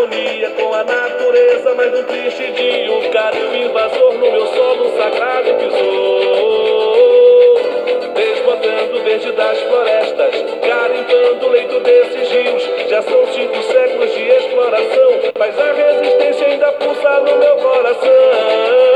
harmonia com a natureza, mas no triste dia um carinho invasor no meu solo sagrado pisou. Desbotando o verde das florestas, garimpando o leito desses rios. Já são cinco séculos de exploração, mas a resistência ainda pulsa no meu coração.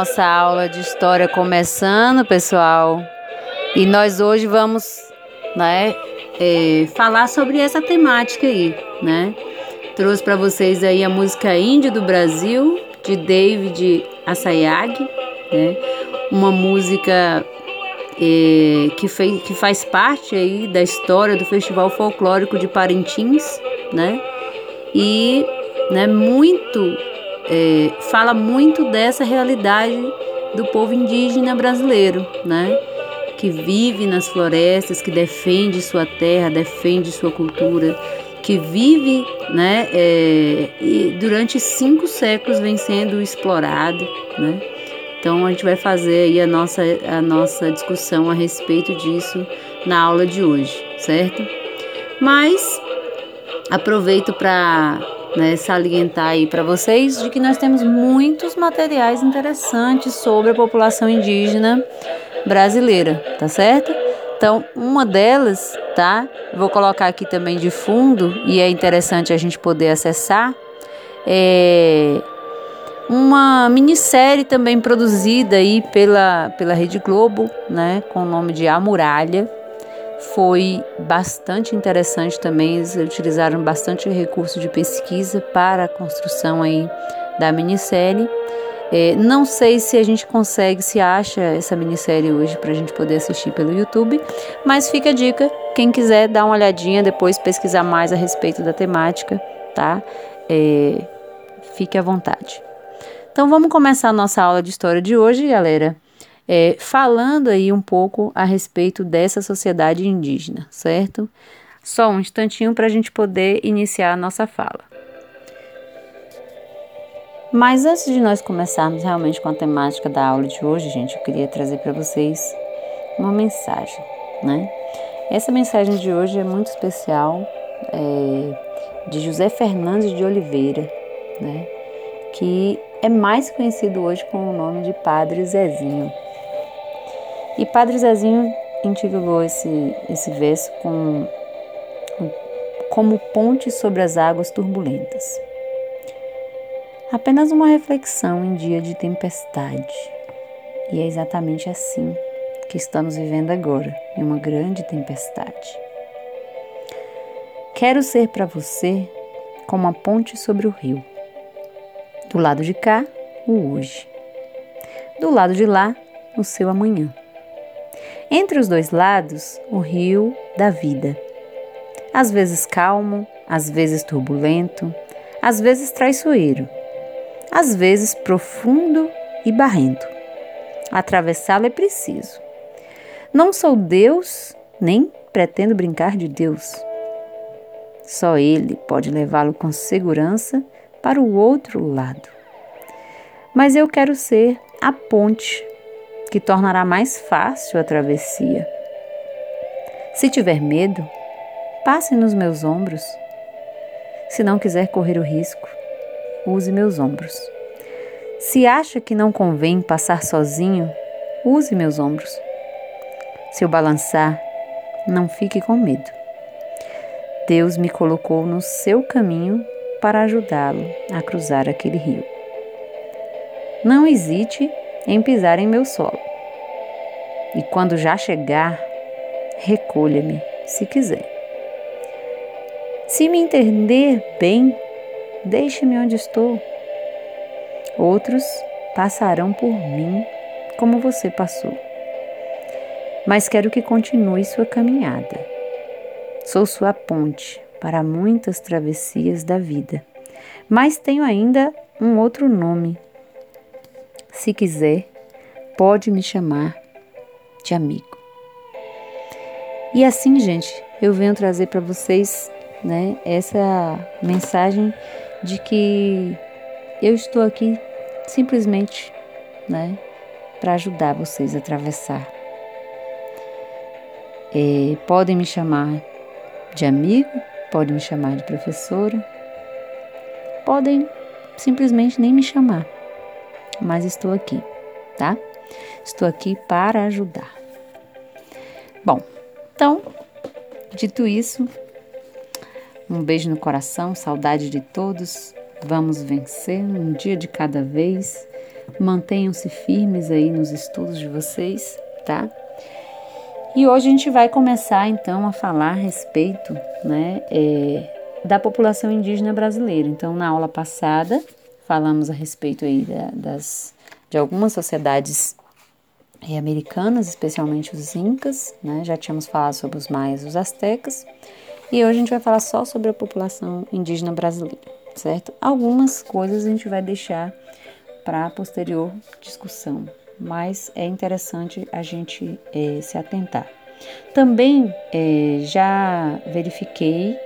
Nossa aula de história começando, pessoal. E nós hoje vamos, né, é, falar sobre essa temática aí, né? Trouxe para vocês aí a música Índio do Brasil de David Assayag, né? Uma música é, que, fez, que faz parte aí da história do Festival Folclórico de Parintins, né? E, né, muito é, fala muito dessa realidade do povo indígena brasileiro, né? Que vive nas florestas, que defende sua terra, defende sua cultura, que vive, né? é, e durante cinco séculos vem sendo explorado, né? Então a gente vai fazer aí a nossa, a nossa discussão a respeito disso na aula de hoje, certo? Mas aproveito para né, salientar aí para vocês de que nós temos muitos materiais interessantes sobre a população indígena brasileira, tá certo? Então, uma delas, tá? Vou colocar aqui também de fundo e é interessante a gente poder acessar. É uma minissérie também produzida aí pela, pela Rede Globo, né, com o nome de A Muralha. Foi bastante interessante também, eles utilizaram bastante recurso de pesquisa para a construção aí da minissérie. É, não sei se a gente consegue, se acha essa minissérie hoje para a gente poder assistir pelo YouTube, mas fica a dica, quem quiser dar uma olhadinha depois, pesquisar mais a respeito da temática, tá? É, fique à vontade. Então vamos começar a nossa aula de história de hoje, galera, é, falando aí um pouco a respeito dessa sociedade indígena, certo? Só um instantinho para a gente poder iniciar a nossa fala. Mas antes de nós começarmos realmente com a temática da aula de hoje, gente, eu queria trazer para vocês uma mensagem, né? Essa mensagem de hoje é muito especial, é, de José Fernandes de Oliveira, né? Que é mais conhecido hoje com o nome de Padre Zezinho. E Padre Zezinho intitulou esse, esse verso com, como ponte sobre as águas turbulentas. Apenas uma reflexão em dia de tempestade. E é exatamente assim que estamos vivendo agora, em uma grande tempestade. Quero ser para você como a ponte sobre o rio. Do lado de cá, o hoje. Do lado de lá, o seu amanhã. Entre os dois lados, o rio da vida. Às vezes calmo, às vezes turbulento, às vezes traiçoeiro, às vezes profundo e barrento. Atravessá-lo é preciso. Não sou Deus, nem pretendo brincar de Deus. Só Ele pode levá-lo com segurança para o outro lado. Mas eu quero ser a ponte que tornará mais fácil a travessia. Se tiver medo, passe nos meus ombros. Se não quiser correr o risco, use meus ombros. Se acha que não convém passar sozinho, use meus ombros. Se eu balançar, não fique com medo. Deus me colocou no seu caminho para ajudá-lo a cruzar aquele rio. Não hesite em pisar em meu solo. E quando já chegar, recolha-me se quiser. Se me entender bem, deixe-me onde estou. Outros passarão por mim como você passou. Mas quero que continue sua caminhada. Sou sua ponte para muitas travessias da vida, mas tenho ainda um outro nome. Se quiser, pode me chamar de amigo. E assim, gente, eu venho trazer para vocês, né, essa mensagem de que eu estou aqui simplesmente, né, para ajudar vocês a atravessar. É, podem me chamar de amigo, podem me chamar de professora, podem simplesmente nem me chamar, mas estou aqui, tá? Estou aqui para ajudar. Bom, então, dito isso, um beijo no coração, saudade de todos. Vamos vencer um dia de cada vez. Mantenham-se firmes aí nos estudos de vocês, tá? E hoje a gente vai começar então a falar a respeito né, é, da população indígena brasileira. Então, na aula passada, falamos a respeito aí da, das, de algumas sociedades é, americanas, especialmente os incas, né? já tínhamos falado sobre os maias e os astecas, e hoje a gente vai falar só sobre a população indígena brasileira, certo? Algumas coisas a gente vai deixar para posterior discussão, mas é interessante a gente é, se atentar. Também é, já verifiquei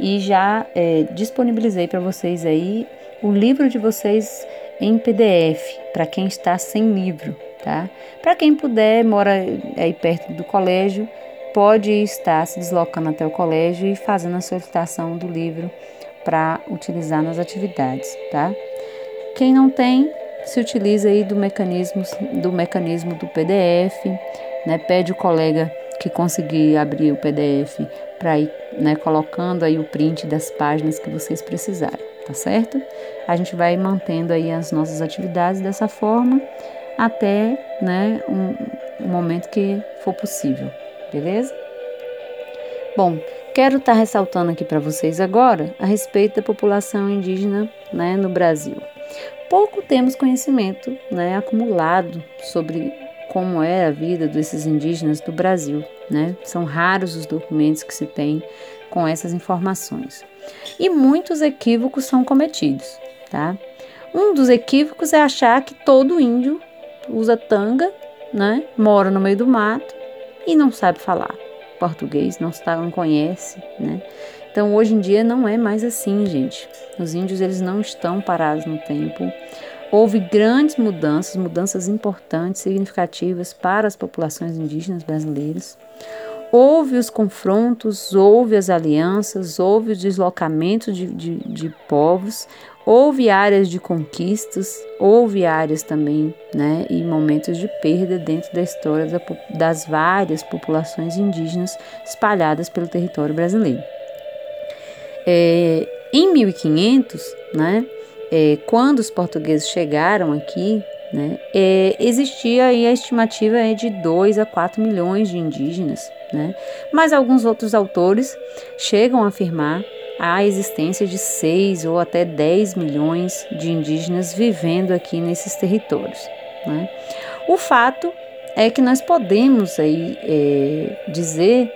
e já é, disponibilizei para vocês aí o livro de vocês em PDF, para quem está sem livro, tá? Para quem puder, mora aí perto do colégio, pode estar se deslocando até o colégio e fazendo a solicitação do livro para utilizar nas atividades, tá? Quem não tem, se utiliza aí do mecanismo do mecanismo do PDF, né? Pede o colega que conseguir abrir o PDF para ir, né, colocando aí o print das páginas que vocês precisarem, tá certo? A gente vai mantendo aí as nossas atividades dessa forma até, né, um, um momento que for possível, beleza? Bom, quero estar tá ressaltando aqui para vocês agora a respeito da população indígena, né, no Brasil pouco temos conhecimento né, acumulado sobre como é a vida desses indígenas do Brasil. Né? São raros os documentos que se tem com essas informações. E muitos equívocos são cometidos. Tá? Um dos equívocos é achar que todo índio usa tanga, né? mora no meio do mato e não sabe falar português, não, não conhece. Né? Então, hoje em dia não é mais assim, gente. Os índios eles não estão parados no tempo. Houve grandes mudanças, mudanças importantes, significativas para as populações indígenas brasileiras. Houve os confrontos, houve as alianças, houve o deslocamento de, de, de povos, houve áreas de conquistas, houve áreas também, né, e momentos de perda dentro da história da, das várias populações indígenas espalhadas pelo território brasileiro. É, em 1500, né, é, quando os portugueses chegaram aqui, né, é, existia aí a estimativa de 2 a 4 milhões de indígenas, né, mas alguns outros autores chegam a afirmar a existência de 6 ou até 10 milhões de indígenas vivendo aqui nesses territórios. Né. O fato é que nós podemos aí é, dizer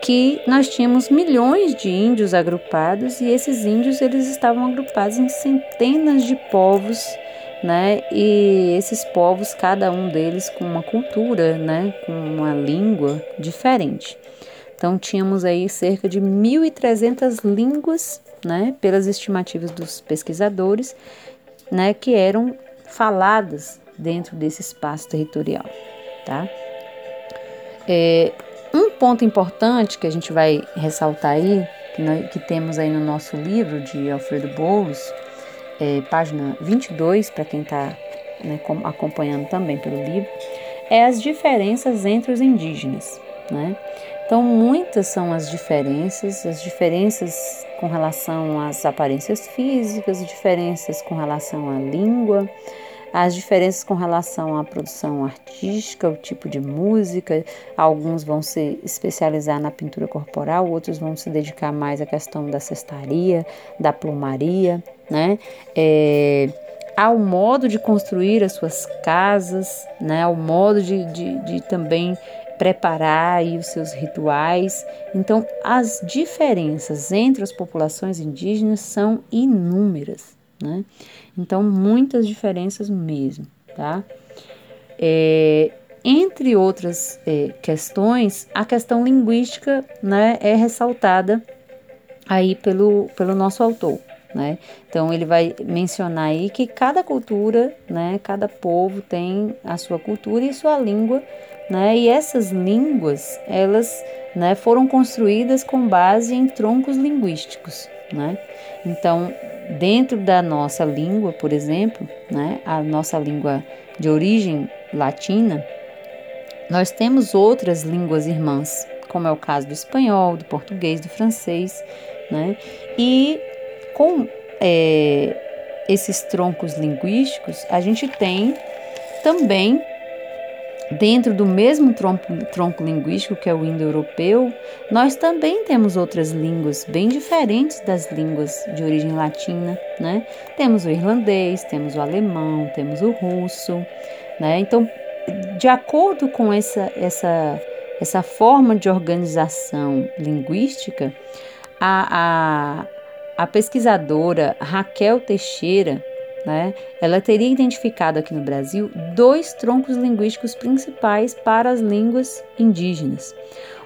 que nós tínhamos milhões de índios agrupados e esses índios eles estavam agrupados em centenas de povos, né? E esses povos, cada um deles com uma cultura, né? Com uma língua diferente. Então tínhamos aí cerca de 1.300 línguas, né? Pelas estimativas dos pesquisadores, né? Que eram faladas dentro desse espaço territorial, tá? É, um ponto importante que a gente vai ressaltar aí, que, nós, que temos aí no nosso livro de Alfredo Boulos, é, página 22, para quem está né, acompanhando também pelo livro, é as diferenças entre os indígenas. Né? Então, muitas são as diferenças, as diferenças com relação às aparências físicas, diferenças com relação à língua, as diferenças com relação à produção artística, o tipo de música. Alguns vão se especializar na pintura corporal, outros vão se dedicar mais à questão da cestaria, da plumaria, né? É, ao modo de construir as suas casas, né? Ao modo de, de, de também preparar aí os seus rituais. Então, as diferenças entre as populações indígenas são inúmeras, né? Então, muitas diferenças mesmo, tá? É, entre outras é, questões, a questão linguística né, é ressaltada aí pelo, pelo nosso autor. Né? Então ele vai mencionar aí que cada cultura, né, cada povo tem a sua cultura e sua língua, né? E essas línguas, elas, né, foram construídas com base em troncos linguísticos, né? Então, dentro da nossa língua, por exemplo, né, a nossa língua de origem latina, nós temos outras línguas irmãs, como é o caso do espanhol, do português, do francês, né? E com é, esses troncos linguísticos, a gente tem também Dentro do mesmo tronco, tronco linguístico que é o indo-europeu, nós também temos outras línguas bem diferentes das línguas de origem latina, né? Temos o irlandês, temos o alemão, temos o russo, né? Então, de acordo com essa, essa, essa forma de organização linguística, a, a, a pesquisadora Raquel Teixeira, né, ela teria identificado aqui no Brasil dois troncos linguísticos principais para as línguas indígenas.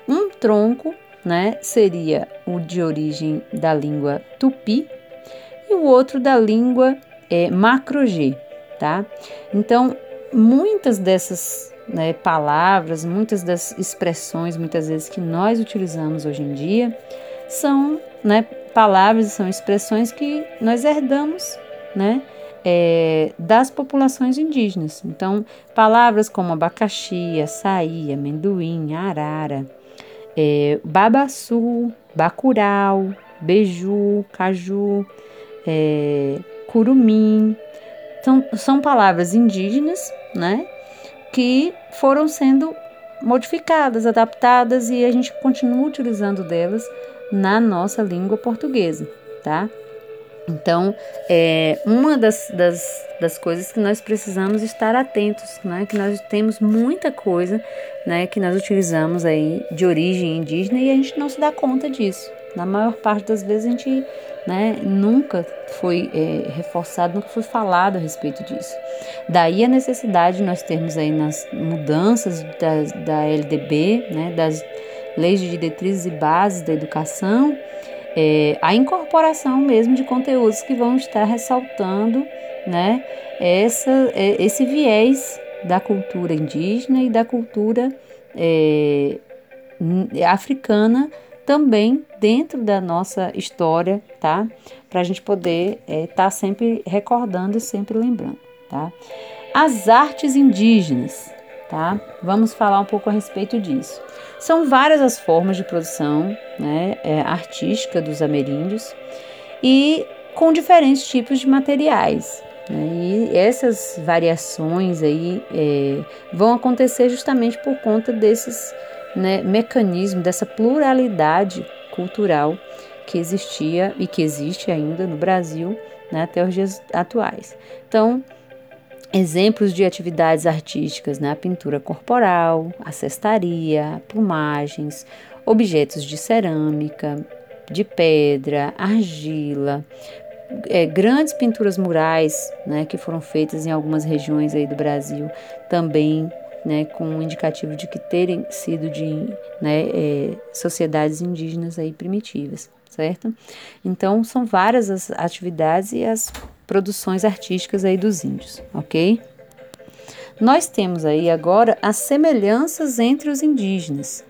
Um tronco né, seria o de origem da língua tupi e o outro da língua é, macro-G. Tá? Então, muitas dessas né, palavras, muitas das expressões, muitas vezes que nós utilizamos hoje em dia, são né, palavras, são expressões que nós herdamos né, é, das populações indígenas. Então, palavras como abacaxi, açaí, amendoim, arara, é, babaçu, bacurau, beiju, caju, é, curumim, são, são palavras indígenas, né, que foram sendo modificadas, adaptadas e a gente continua utilizando delas na nossa língua portuguesa, tá? Então, é uma das, das, das coisas que nós precisamos estar atentos, né? Que nós temos muita coisa, né? Que nós utilizamos aí de origem indígena e a gente não se dá conta disso. Na maior parte das vezes a gente, né? Nunca foi é, reforçado, nunca foi falado a respeito disso. Daí a necessidade de nós termos aí nas mudanças da, da LDB, né? Das leis de diretrizes e bases da educação, é, a incorporação mesmo de conteúdos que vão estar ressaltando né, essa, é, esse viés da cultura indígena e da cultura é, africana também dentro da nossa história, tá? Para a gente poder estar é, tá sempre recordando e sempre lembrando, tá? As artes indígenas, tá? Vamos falar um pouco a respeito disso. São várias as formas de produção né, é, artística dos ameríndios e com diferentes tipos de materiais. Né, e essas variações aí é, vão acontecer justamente por conta desses né, mecanismos, dessa pluralidade cultural que existia e que existe ainda no Brasil né, até os dias atuais. Então, Exemplos de atividades artísticas, né? A pintura corporal, a cestaria, plumagens, objetos de cerâmica, de pedra, argila, é, grandes pinturas murais, né, que foram feitas em algumas regiões aí do Brasil, também, né, com indicativo de que terem sido de né, é, sociedades indígenas aí primitivas, certo? Então, são várias as atividades e as produções artísticas aí dos índios, ok? Nós temos aí agora as semelhanças entre os indígenas,